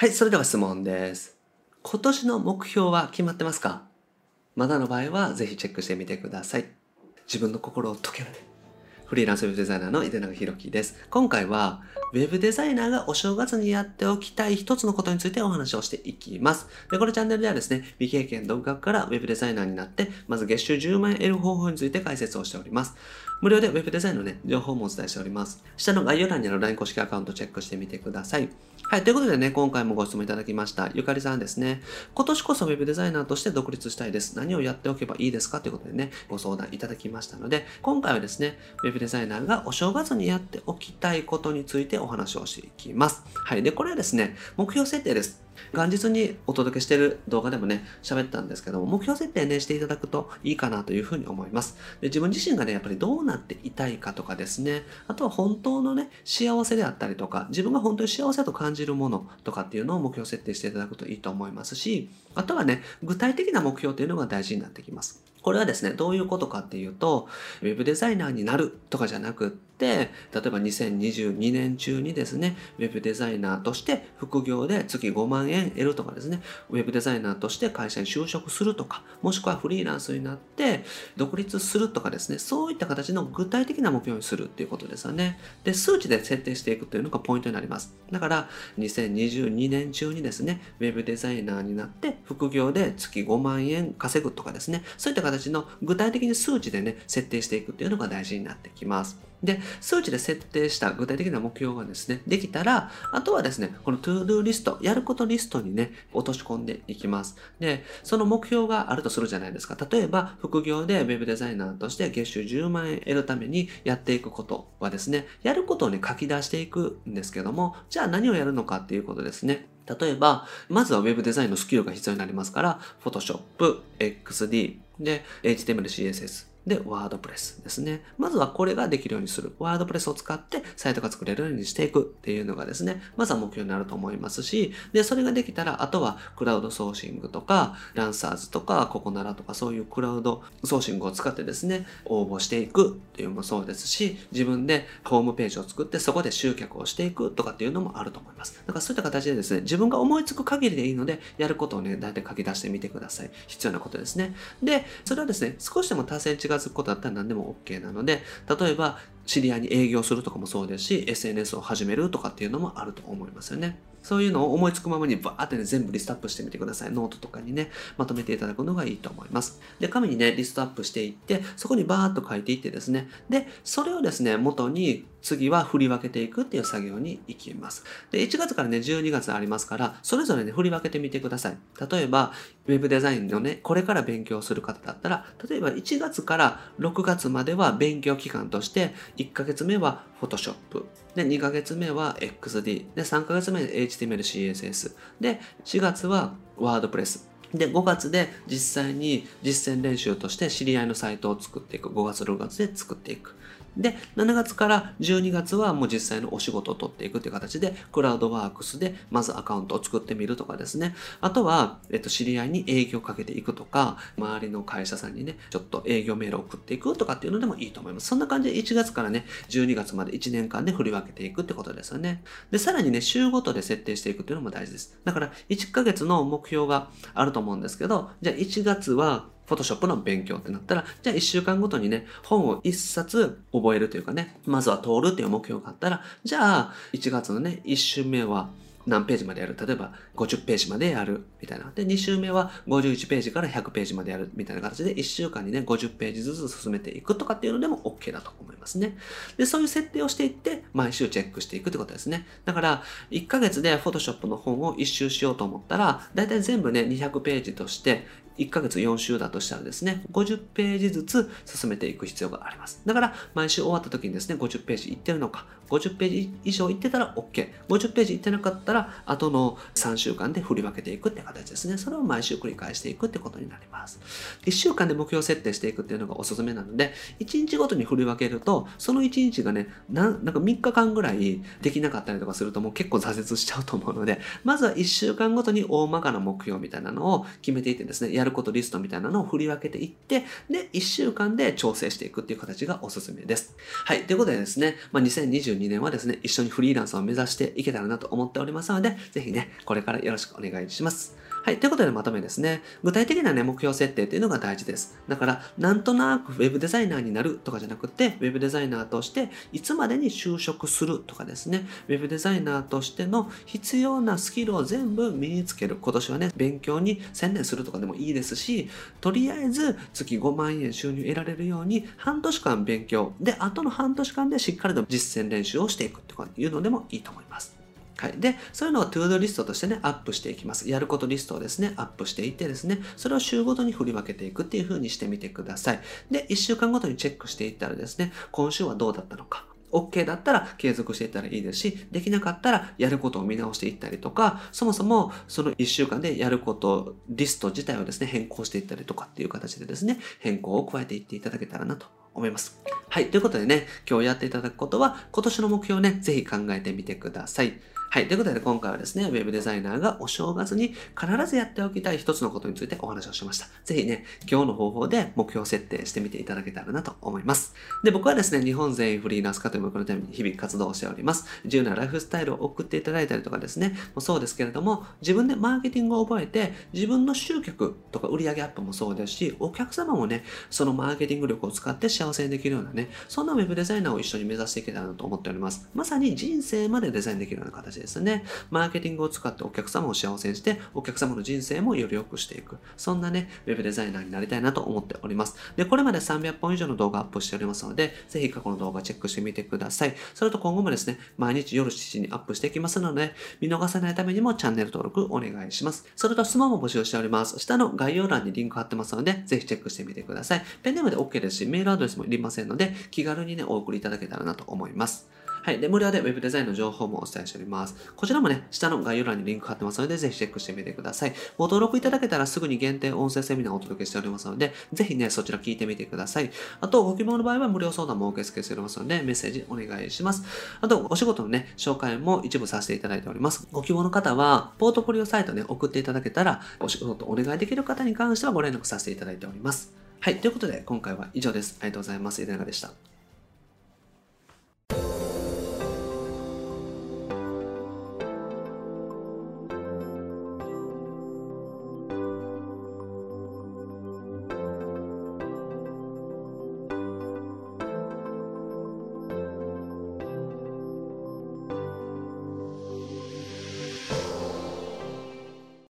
はい、それでは質問です。今年の目標は決まってますか？まだの場合はぜひチェックしてみてください。自分の心を解ける。フリーランスウェブデザイナーの井出永弘樹です。今回は、ウェブデザイナーがお正月にやっておきたい一つのことについてお話をしていきます。で、このチャンネルではですね、未経験独学からウェブデザイナーになって、まず月収10万円得る方法について解説をしております。無料でウェブデザインのね、情報もお伝えしております。下の概要欄にある LINE 公式アカウントチェックしてみてください。はい、ということでね、今回もご質問いただきました。ゆかりさんですね。今年こそウェブデザイナーとして独立したいです。何をやっておけばいいですかということでね、ご相談いただきましたので、今回はですね、ウェブデザイナーがお正月にやっておきたいことについてお話をしていきます。はい、で、これはですね、目標設定です。元日にお届けしている動画でもね、喋ったんですけども、目標設定ね、していただくといいかなというふうに思います。で自分自身がね、やっぱりどうなっていたいかとかですね、あとは本当のね、幸せであったりとか、自分が本当に幸せと感じるものとかっていうのを目標設定していただくといいと思いますし、あとはね、具体的な目標っていうのが大事になってきます。これはですね、どういうことかっていうと、ウェブデザイナーになるとかじゃなくって、例えば2022年中にですね、ウェブデザイナーとして副業で月5万円得るとかですね、ウェブデザイナーとして会社に就職するとか、もしくはフリーランスになって独立するとかですね、そういった形の具体的な目標にするっていうことですよね。で、数値で設定していくというのがポイントになります。だから、2022年中にですね、ウェブデザイナーになって副業で月5万円稼ぐとかですね、そういった形の具体的に数値でね、設定していくっていうのが大事になってきます。で、数値で設定した具体的な目標がですね、できたら、あとはですね、この To-Do リスト、やることリストにね、落とし込んでいきます。で、その目標があるとするじゃないですか。例えば、副業で Web デザイナーとして月収10万円得るためにやっていくことはですね、やることをね、書き出していくんですけども、じゃあ何をやるのかっていうことですね。例えば、まずは Web デザインのスキルが必要になりますから、Photoshop、XD、で、HTML、CSS、で、ワードプレスですね。まずはこれができるようにする。ワードプレスを使ってサイトが作れるようにしていくっていうのがですね、まずは目標になると思いますし、で、それができたら、あとはクラウドソーシングとか、ランサーズとか、ココナラとか、そういうクラウドソーシングを使ってですね、応募していくっていうのもそうですし、自分でホームページを作ってそこで集客をしていくとかっていうのもあると思います。だからそういった形でですね、自分が思いつく限りでいいので、やることをね、大体書き出してみてください。必要なことですね。で、それはですね、少しでも達成に近づくことだったら何でも OK なので、例えば、知り合いに営業するとかもそうですし、SNS を始めるとかっていうのもあると思いますよね。そういうのを思いつくままにバーってね、全部リストアップしてみてください。ノートとかにね、まとめていただくのがいいと思います。で、紙にね、リストアップしていって、そこにバーっと書いていってですね、で、それをですね、元に次は振り分けていくっていう作業に行きます。で、1月からね、12月ありますから、それぞれね、振り分けてみてください。例えば、ウェブデザインのね、これから勉強する方だったら、例えば1月から6月までは勉強期間として、1ヶ月目は Photoshop、で、2ヶ月目は XD、で、3ヶ月目は HTML、CSS、で、4月は WordPress、で、5月で実際に実践練習として知り合いのサイトを作っていく。5月、6月で作っていく。で、7月から12月はもう実際のお仕事を取っていくという形で、クラウドワークスでまずアカウントを作ってみるとかですね。あとは、えっと、知り合いに営業をかけていくとか、周りの会社さんにね、ちょっと営業メールを送っていくとかっていうのでもいいと思います。そんな感じで1月からね、12月まで1年間で振り分けていくってことですよね。で、さらにね、週ごとで設定していくっていうのも大事です。だから、1ヶ月の目標があると思うんですけど、じゃあ1月は、フォトショップの勉強ってなったら、じゃあ1週間ごとにね、本を1冊覚えるというかね、まずは通るっていう目標があったら、じゃあ1月のね、1週目は何ページまでやる？例えば50ページまでやるみたいな。で、2週目は51ページから100ページまでやるみたいな形で1週間にね、50ページずつ進めていくとかっていうのでも OK だと思いますね。で、そういう設定をしていって、毎週チェックしていくってことですね。だから、1ヶ月で Photoshop の本を1周しようと思ったら、だいたい全部ね、200ページとして、1ヶ月4週だとしたらですね、50ページずつ進めていく必要があります。だから、毎週終わった時にですね、50ページいってるのか、50ページ以上いってたら OK。50ページいってなかったら、後の3週間で振り分けていくって形ですね。それを毎週繰り返していくってことになります。1週間で目標設定していくっていうのがおすすめなので、1日ごとに振り分けると、その1日がね、なんか3日間ぐらいできなかったりとかするともう結構挫折しちゃうと思うので、まずは1週間ごとに大まかな目標みたいなのを決めていってですね、やるることリストみたいなのを振り分けていって、で、1週間で調整していくっていう形がおすすめです。はい。ということでですね、まあ、2022年はですね、一緒にフリーランスを目指していけたらなと思っておりますので、ぜひね、これからよろしくお願いします。はい。ということでまとめですね。具体的なね、目標設定っていうのが大事です。だから、なんとなく Web デザイナーになるとかじゃなくて、Web デザイナーとしていつまでに就職するとかですね、Web デザイナーとしての必要なスキルを全部身につける。今年はね、勉強に専念するとかでもいいですし、とりあえず月5万円収入得られるように半年間勉強。で、あとの半年間でしっかりと実践練習をしていくとかいうのでもいいと思います。はい。で、そういうのを ToDoリストとしてね、アップしていきます。やることリストをですね、アップしていってですね、それを週ごとに振り分けていくっていう風にしてみてください。で、1週間ごとにチェックしていったらですね、今週はどうだったのか。OK だったら継続していったらいいですし、できなかったらやることを見直していったりとか、そもそもその1週間でやることリスト自体をですね、変更していったりとかっていう形でですね、変更を加えていっていただけたらなと思います。はい。ということでね、今日やっていただくことは、今年の目標をね、ぜひ考えてみてください。はい。ということで今回はですね、ウェブデザイナーがお正月に必ずやっておきたい一つのことについてお話をしました。ぜひね、今日の方法で目標設定してみていただけたらなと思います。で、僕はですね、日本全員フリーランス化という目のために日々活動しております。自由なライフスタイルを送っていただいたりとかですね、もそうですけれども、自分でマーケティングを覚えて、自分の集客とか売上アップもそうですし、お客様もね、そのマーケティング力を使って幸せにできるようなね、そんなウェブデザイナーを一緒に目指していけたらなと思っております。まさに人生までデザインできるような形ですね。マーケティングを使ってお客様を幸せにして、お客様の人生もより良くしていく。そんなね、ウェブデザイナーになりたいなと思っております。で、これまで300本以上の動画アップしておりますので、ぜひ過去の動画チェックしてみてください。それと今後もですね、毎日夜7時にアップしていきますので、見逃さないためにもチャンネル登録お願いします。それと質問も募集しております。下の概要欄にリンク貼ってますので、ぜひチェックしてみてください。ペンネームで OK ですし、メールアドレスもいりませんので、気軽にね、お送りいただけたらなと思います。はい。で、無料で Web デザインの情報もお伝えしております。こちらもね、下の概要欄にリンク貼ってますので、ぜひチェックしてみてください。ご登録いただけたらすぐに限定音声セミナーをお届けしておりますので、ぜひね、そちら聞いてみてください。あと、ご希望の場合は無料相談も受け付けしておりますので、メッセージお願いします。あと、お仕事のね、紹介も一部させていただいております。ご希望の方は、ポートフォリオサイトね、送っていただけたら、お仕事とお願いできる方に関してはご連絡させていただいております。はい。ということで、今回は以上です。ありがとうございます。井出永でした。